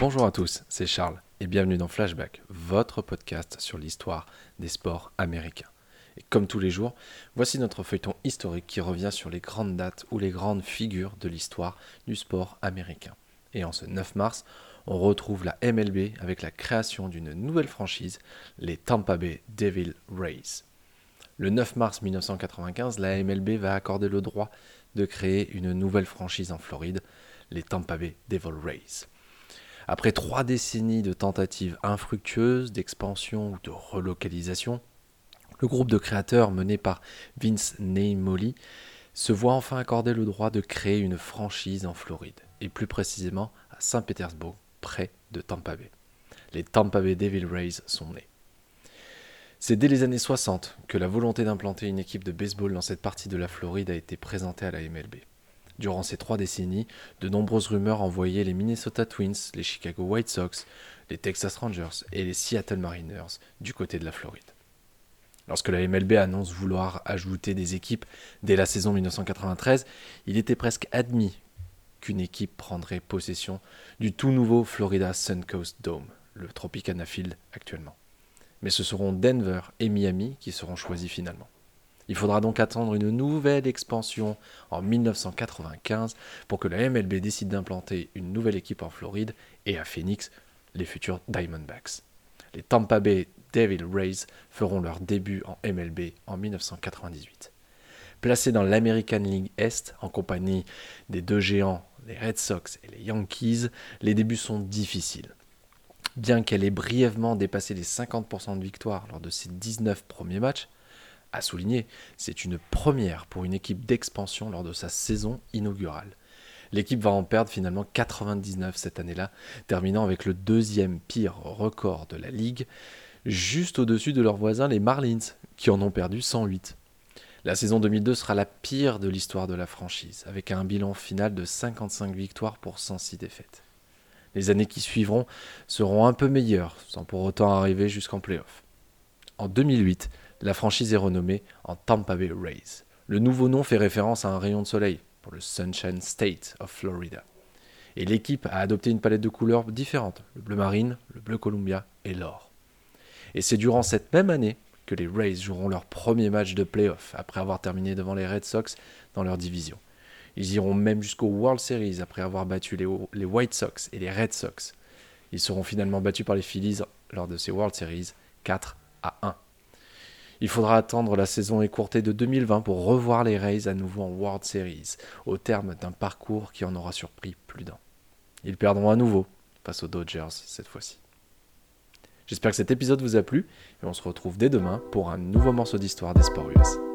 Bonjour à tous, c'est Charles et bienvenue dans Flashback, votre podcast sur l'histoire des sports américains. Et comme tous les jours, voici notre feuilleton historique qui revient sur les grandes dates ou les grandes figures de l'histoire du sport américain. Et en ce 9 mars, on retrouve la MLB avec la création d'une nouvelle franchise, les Tampa Bay Devil Rays. Le 9 mars 1995, la MLB va accorder le droit de créer une nouvelle franchise en Floride, les Tampa Bay Devil Rays. Après trois décennies de tentatives infructueuses d'expansion ou de relocalisation, le groupe de créateurs mené par Vince Neimoli se voit enfin accorder le droit de créer une franchise en Floride, et plus précisément à Saint-Pétersbourg, près de Tampa Bay. Les Tampa Bay Devil Rays sont nés. C'est dès les années 60 que la volonté d'implanter une équipe de baseball dans cette partie de la Floride a été présentée à la MLB. Durant ces trois décennies, de nombreuses rumeurs envoyaient les Minnesota Twins, les Chicago White Sox, les Texas Rangers et les Seattle Mariners du côté de la Floride. Lorsque la MLB annonce vouloir ajouter des équipes dès la saison 1993, il était presque admis qu'une équipe prendrait possession du tout nouveau Florida Suncoast Dome, le Tropicana Field actuellement mais ce seront Denver et Miami qui seront choisis finalement. Il faudra donc attendre une nouvelle expansion en 1995 pour que la MLB décide d'implanter une nouvelle équipe en Floride et à Phoenix, les futurs Diamondbacks. Les Tampa Bay Devil Rays feront leur début en MLB en 1998. Placés dans l'American League Est en compagnie des deux géants, les Red Sox et les Yankees, les débuts sont difficiles. Bien qu'elle ait brièvement dépassé les 50% de victoires lors de ses 19 premiers matchs, à souligner, c'est une première pour une équipe d'expansion lors de sa saison inaugurale. L'équipe va en perdre finalement 99 cette année-là, terminant avec le deuxième pire record de la ligue, juste au-dessus de leurs voisins les Marlins, qui en ont perdu 108. La saison 2002 sera la pire de l'histoire de la franchise, avec un bilan final de 55 victoires pour 106 défaites. Les années qui suivront seront un peu meilleures, sans pour autant arriver jusqu'en playoff. En 2008, la franchise est renommée en Tampa Bay Rays. Le nouveau nom fait référence à un rayon de soleil pour le Sunshine State of Florida. Et l'équipe a adopté une palette de couleurs différentes, le bleu marine, le bleu Columbia et l'or. Et c'est durant cette même année que les Rays joueront leur premier match de playoff après avoir terminé devant les Red Sox dans leur division. Ils iront même jusqu'au World Series après avoir battu les, les, White Sox et les Red Sox. Ils seront finalement battus par les Phillies lors de ces World Series 4 à 1. Il faudra attendre la saison écourtée de 2020 pour revoir les Rays à nouveau en World Series, au terme d'un parcours qui en aura surpris plus d'un. Ils perdront à nouveau face aux Dodgers cette fois-ci. J'espère que cet épisode vous a plu et on se retrouve dès demain pour un nouveau morceau d'histoire des sports US.